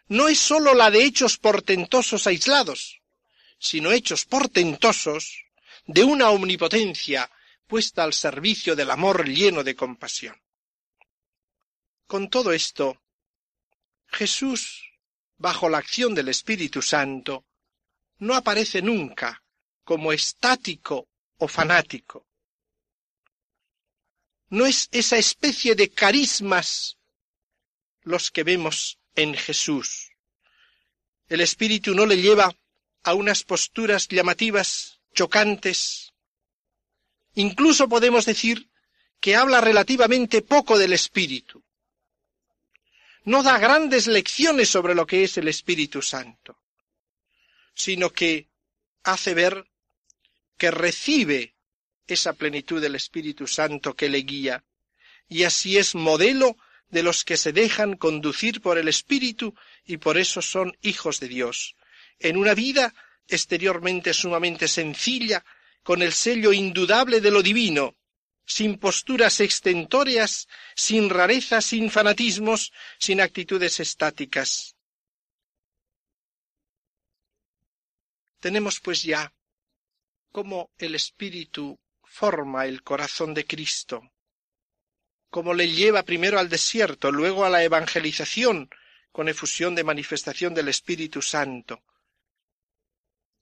no es sólo la de hechos portentosos aislados, sino hechos portentosos de una omnipotencia puesta al servicio del amor lleno de compasión. Con todo esto, Jesús bajo la acción del Espíritu Santo, no aparece nunca como estático o fanático. No es esa especie de carismas los que vemos en Jesús. El Espíritu no le lleva a unas posturas llamativas, chocantes. Incluso podemos decir que habla relativamente poco del Espíritu no da grandes lecciones sobre lo que es el Espíritu Santo, sino que hace ver que recibe esa plenitud del Espíritu Santo que le guía, y así es modelo de los que se dejan conducir por el Espíritu y por eso son hijos de Dios, en una vida exteriormente sumamente sencilla, con el sello indudable de lo divino, sin posturas extentóreas, sin rarezas, sin fanatismos, sin actitudes estáticas. Tenemos pues ya cómo el Espíritu forma el corazón de Cristo, cómo le lleva primero al desierto, luego a la evangelización, con efusión de manifestación del Espíritu Santo.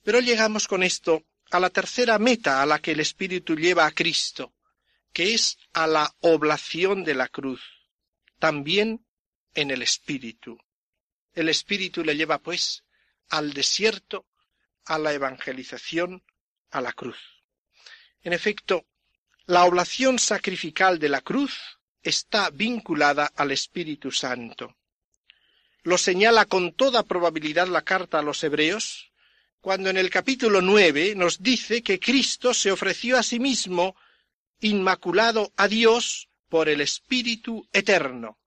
Pero llegamos con esto a la tercera meta a la que el Espíritu lleva a Cristo, que es a la oblación de la cruz, también en el Espíritu. El Espíritu le lleva, pues, al desierto, a la evangelización, a la cruz. En efecto, la oblación sacrificial de la cruz está vinculada al Espíritu Santo. Lo señala con toda probabilidad la carta a los Hebreos, cuando en el capítulo nueve nos dice que Cristo se ofreció a sí mismo inmaculado a Dios por el Espíritu eterno.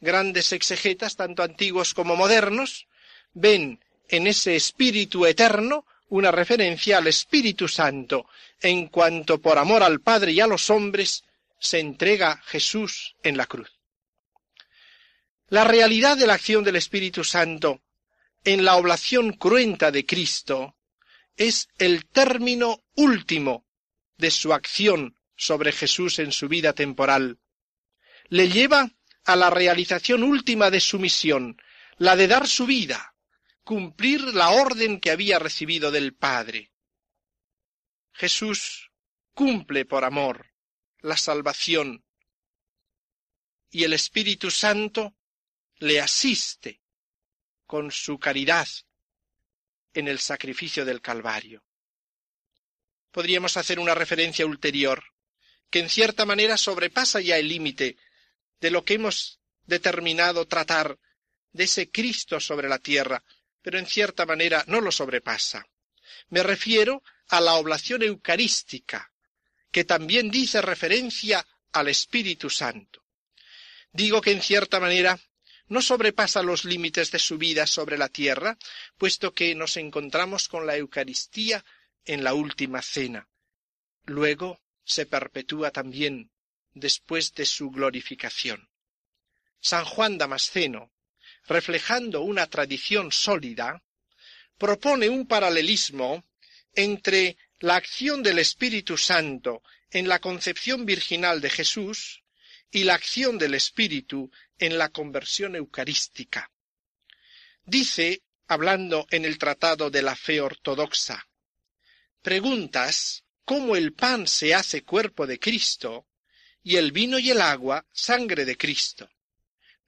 Grandes exegetas, tanto antiguos como modernos, ven en ese Espíritu eterno una referencia al Espíritu Santo, en cuanto por amor al Padre y a los hombres se entrega Jesús en la cruz. La realidad de la acción del Espíritu Santo en la oblación cruenta de Cristo es el término último de su acción sobre Jesús en su vida temporal. Le lleva a la realización última de su misión, la de dar su vida, cumplir la orden que había recibido del Padre. Jesús cumple por amor la salvación y el Espíritu Santo le asiste con su caridad en el sacrificio del Calvario. Podríamos hacer una referencia ulterior, que en cierta manera sobrepasa ya el límite de lo que hemos determinado tratar de ese Cristo sobre la tierra, pero en cierta manera no lo sobrepasa. Me refiero a la oblación eucarística, que también dice referencia al Espíritu Santo. Digo que en cierta manera no sobrepasa los límites de su vida sobre la tierra, puesto que nos encontramos con la Eucaristía en la última cena. Luego se perpetúa también después de su glorificación. San Juan Damasceno, reflejando una tradición sólida, propone un paralelismo entre la acción del Espíritu Santo en la concepción virginal de Jesús y la acción del Espíritu en la conversión eucarística. Dice, hablando en el Tratado de la Fe Ortodoxa, preguntas cómo el pan se hace cuerpo de Cristo y el vino y el agua sangre de Cristo.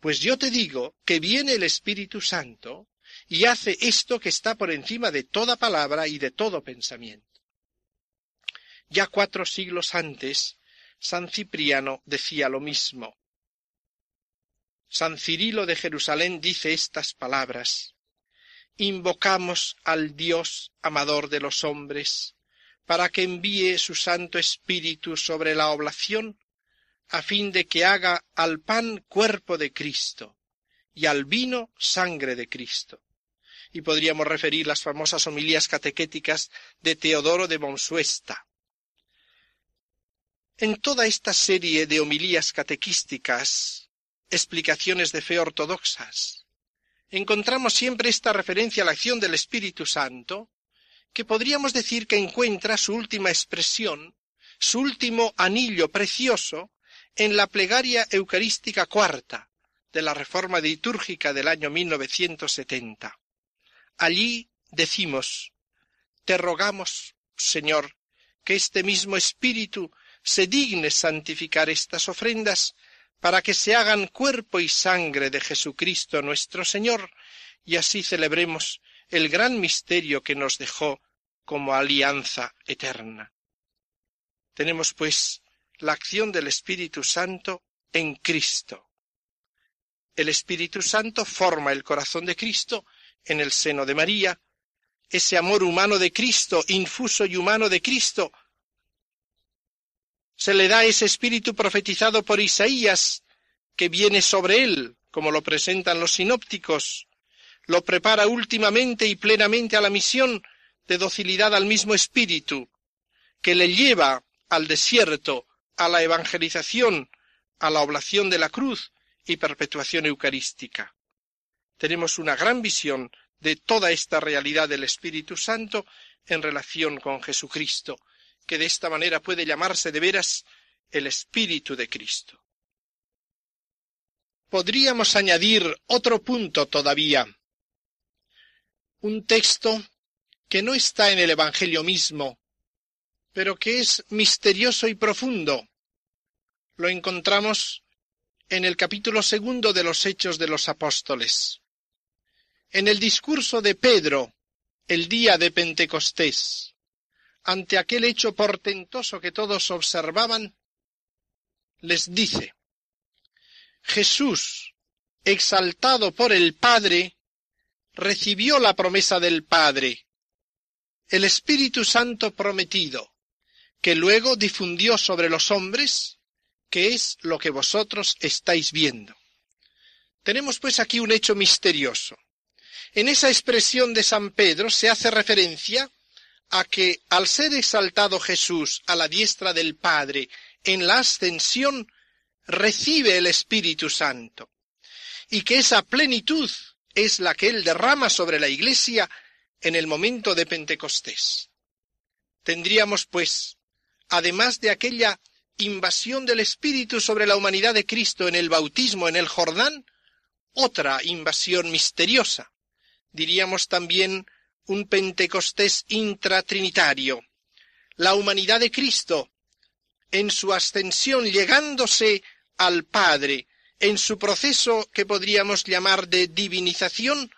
Pues yo te digo que viene el Espíritu Santo y hace esto que está por encima de toda palabra y de todo pensamiento. Ya cuatro siglos antes, San Cipriano decía lo mismo. San Cirilo de Jerusalén dice estas palabras. Invocamos al Dios amador de los hombres, para que envíe su Santo Espíritu sobre la oblación, a fin de que haga al pan cuerpo de Cristo y al vino sangre de Cristo. Y podríamos referir las famosas homilías catequéticas de Teodoro de Monsuesta. En toda esta serie de homilías catequísticas, explicaciones de fe ortodoxas, encontramos siempre esta referencia a la acción del Espíritu Santo, que podríamos decir que encuentra su última expresión, su último anillo precioso, en la plegaria eucarística cuarta de la Reforma litúrgica del año 1970. Allí decimos, Te rogamos, Señor, que este mismo Espíritu se digne santificar estas ofrendas para que se hagan cuerpo y sangre de Jesucristo nuestro Señor, y así celebremos el gran misterio que nos dejó como alianza eterna. Tenemos, pues, la acción del Espíritu Santo en Cristo. El Espíritu Santo forma el corazón de Cristo en el seno de María, ese amor humano de Cristo, infuso y humano de Cristo, se le da ese espíritu profetizado por Isaías, que viene sobre él, como lo presentan los sinópticos, lo prepara últimamente y plenamente a la misión de docilidad al mismo espíritu, que le lleva al desierto, a la evangelización, a la oblación de la cruz y perpetuación eucarística. Tenemos una gran visión de toda esta realidad del Espíritu Santo en relación con Jesucristo, que de esta manera puede llamarse de veras el Espíritu de Cristo. Podríamos añadir otro punto todavía, un texto que no está en el Evangelio mismo, pero que es misterioso y profundo, lo encontramos en el capítulo segundo de los Hechos de los Apóstoles. En el discurso de Pedro, el día de Pentecostés, ante aquel hecho portentoso que todos observaban, les dice, Jesús, exaltado por el Padre, recibió la promesa del Padre, el Espíritu Santo prometido, que luego difundió sobre los hombres, que es lo que vosotros estáis viendo. Tenemos pues aquí un hecho misterioso. En esa expresión de San Pedro se hace referencia a que al ser exaltado Jesús a la diestra del Padre en la ascensión, recibe el Espíritu Santo, y que esa plenitud es la que Él derrama sobre la Iglesia en el momento de Pentecostés. Tendríamos, pues, además de aquella invasión del Espíritu sobre la humanidad de Cristo en el bautismo en el Jordán, otra invasión misteriosa. Diríamos también un Pentecostés intratrinitario. La humanidad de Cristo, en su ascensión llegándose al Padre, en su proceso que podríamos llamar de divinización,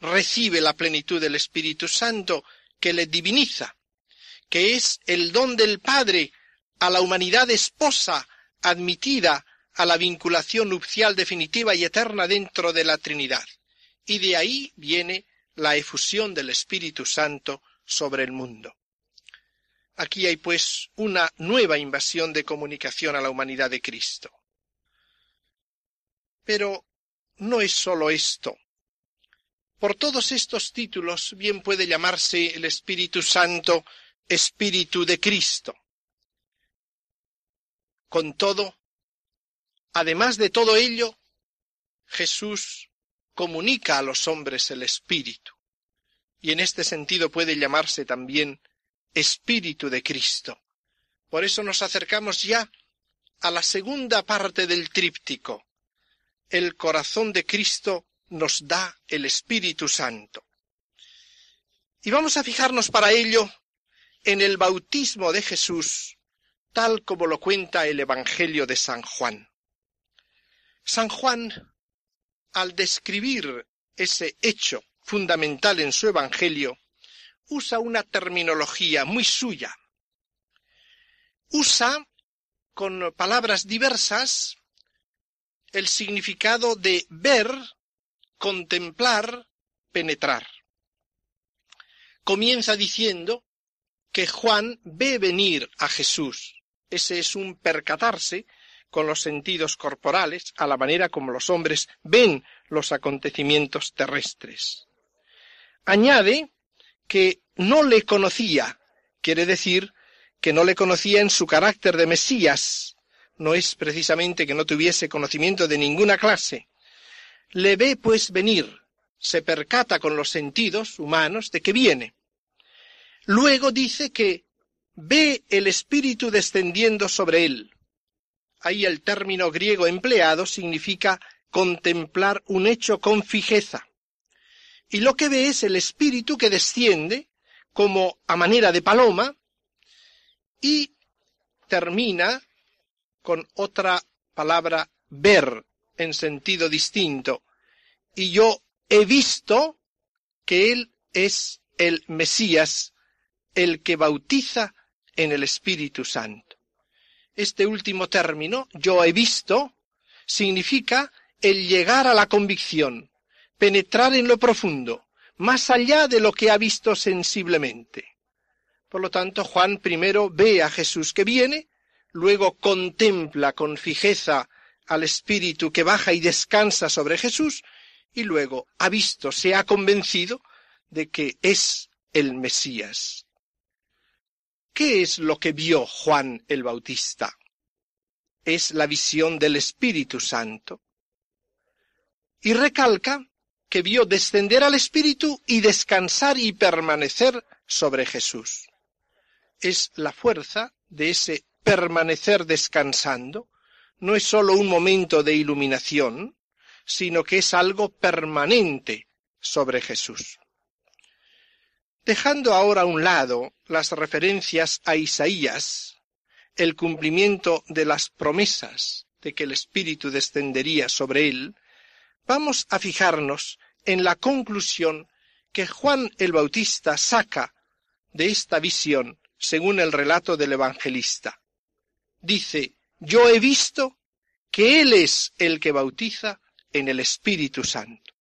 recibe la plenitud del Espíritu Santo que le diviniza, que es el don del Padre a la humanidad esposa admitida a la vinculación nupcial definitiva y eterna dentro de la Trinidad. Y de ahí viene la efusión del Espíritu Santo sobre el mundo. Aquí hay pues una nueva invasión de comunicación a la humanidad de Cristo. Pero no es sólo esto. Por todos estos títulos bien puede llamarse el Espíritu Santo Espíritu de Cristo. Con todo, además de todo ello, Jesús comunica a los hombres el Espíritu, y en este sentido puede llamarse también Espíritu de Cristo. Por eso nos acercamos ya a la segunda parte del tríptico. El corazón de Cristo nos da el Espíritu Santo. Y vamos a fijarnos para ello en el bautismo de Jesús tal como lo cuenta el Evangelio de San Juan. San Juan, al describir ese hecho fundamental en su Evangelio, usa una terminología muy suya. Usa, con palabras diversas, el significado de ver, contemplar, penetrar. Comienza diciendo que Juan ve venir a Jesús ese es un percatarse con los sentidos corporales, a la manera como los hombres ven los acontecimientos terrestres. Añade que no le conocía, quiere decir que no le conocía en su carácter de Mesías, no es precisamente que no tuviese conocimiento de ninguna clase. Le ve pues venir, se percata con los sentidos humanos de que viene. Luego dice que ve el Espíritu descendiendo sobre él. Ahí el término griego empleado significa contemplar un hecho con fijeza. Y lo que ve es el Espíritu que desciende como a manera de paloma y termina con otra palabra ver en sentido distinto. Y yo he visto que Él es el Mesías, el que bautiza en el Espíritu Santo. Este último término, yo he visto, significa el llegar a la convicción, penetrar en lo profundo, más allá de lo que ha visto sensiblemente. Por lo tanto, Juan primero ve a Jesús que viene, luego contempla con fijeza al Espíritu que baja y descansa sobre Jesús, y luego ha visto, se ha convencido de que es el Mesías. ¿Qué es lo que vio Juan el Bautista? Es la visión del Espíritu Santo. Y recalca que vio descender al Espíritu y descansar y permanecer sobre Jesús. Es la fuerza de ese permanecer descansando. No es sólo un momento de iluminación, sino que es algo permanente sobre Jesús. Dejando ahora a un lado las referencias a Isaías, el cumplimiento de las promesas de que el Espíritu descendería sobre él, vamos a fijarnos en la conclusión que Juan el Bautista saca de esta visión según el relato del evangelista. Dice, yo he visto que Él es el que bautiza en el Espíritu Santo.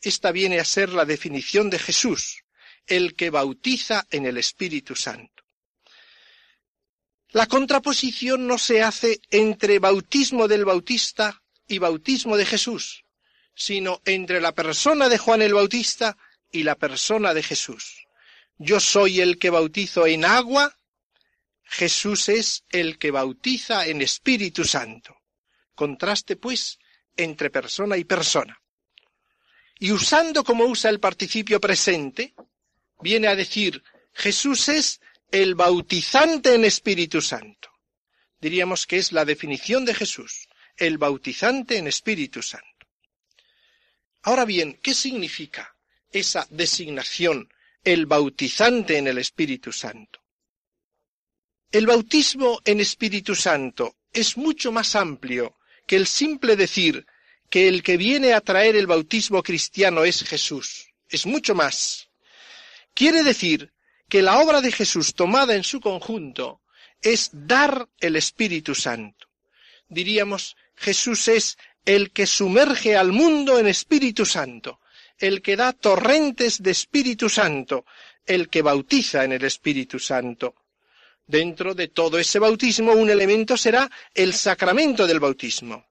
Esta viene a ser la definición de Jesús, el que bautiza en el Espíritu Santo. La contraposición no se hace entre bautismo del Bautista y bautismo de Jesús, sino entre la persona de Juan el Bautista y la persona de Jesús. Yo soy el que bautizo en agua, Jesús es el que bautiza en Espíritu Santo. Contraste, pues, entre persona y persona. Y usando como usa el participio presente, viene a decir, Jesús es el bautizante en Espíritu Santo. Diríamos que es la definición de Jesús, el bautizante en Espíritu Santo. Ahora bien, ¿qué significa esa designación, el bautizante en el Espíritu Santo? El bautismo en Espíritu Santo es mucho más amplio que el simple decir que el que viene a traer el bautismo cristiano es Jesús. Es mucho más. Quiere decir que la obra de Jesús tomada en su conjunto es dar el Espíritu Santo. Diríamos, Jesús es el que sumerge al mundo en Espíritu Santo, el que da torrentes de Espíritu Santo, el que bautiza en el Espíritu Santo. Dentro de todo ese bautismo un elemento será el sacramento del bautismo.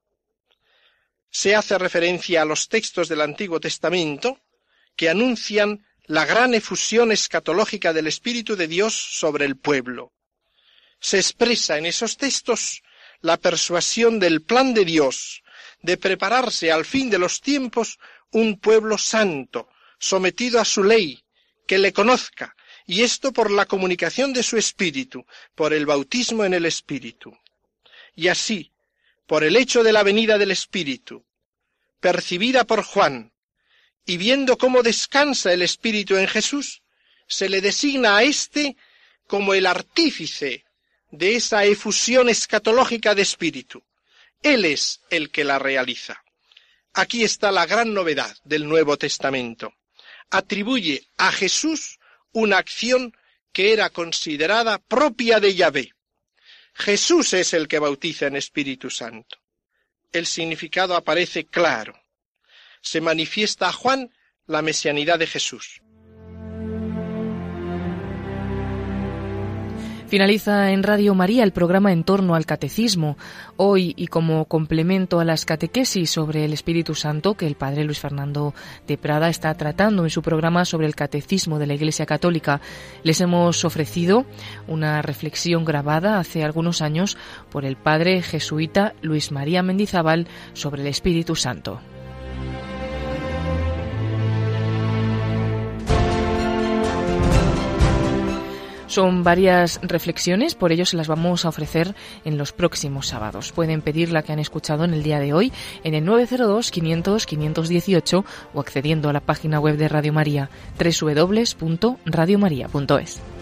Se hace referencia a los textos del Antiguo Testamento que anuncian la gran efusión escatológica del Espíritu de Dios sobre el pueblo. Se expresa en esos textos la persuasión del plan de Dios de prepararse al fin de los tiempos un pueblo santo, sometido a su ley, que le conozca, y esto por la comunicación de su espíritu, por el bautismo en el espíritu. Y así, por el hecho de la venida del espíritu, percibida por Juan, y viendo cómo descansa el espíritu en Jesús, se le designa a éste como el artífice de esa efusión escatológica de espíritu. Él es el que la realiza. Aquí está la gran novedad del Nuevo Testamento. Atribuye a Jesús una acción que era considerada propia de Yahvé. Jesús es el que bautiza en Espíritu Santo. El significado aparece claro. Se manifiesta a Juan la mesianidad de Jesús. Finaliza en Radio María el programa en torno al catecismo. Hoy, y como complemento a las catequesis sobre el Espíritu Santo que el Padre Luis Fernando de Prada está tratando en su programa sobre el catecismo de la Iglesia Católica, les hemos ofrecido una reflexión grabada hace algunos años por el Padre jesuita Luis María Mendizábal sobre el Espíritu Santo. Son varias reflexiones, por ello se las vamos a ofrecer en los próximos sábados. Pueden pedir la que han escuchado en el día de hoy en el 902 500 518 o accediendo a la página web de Radio María www.radiomaria.es.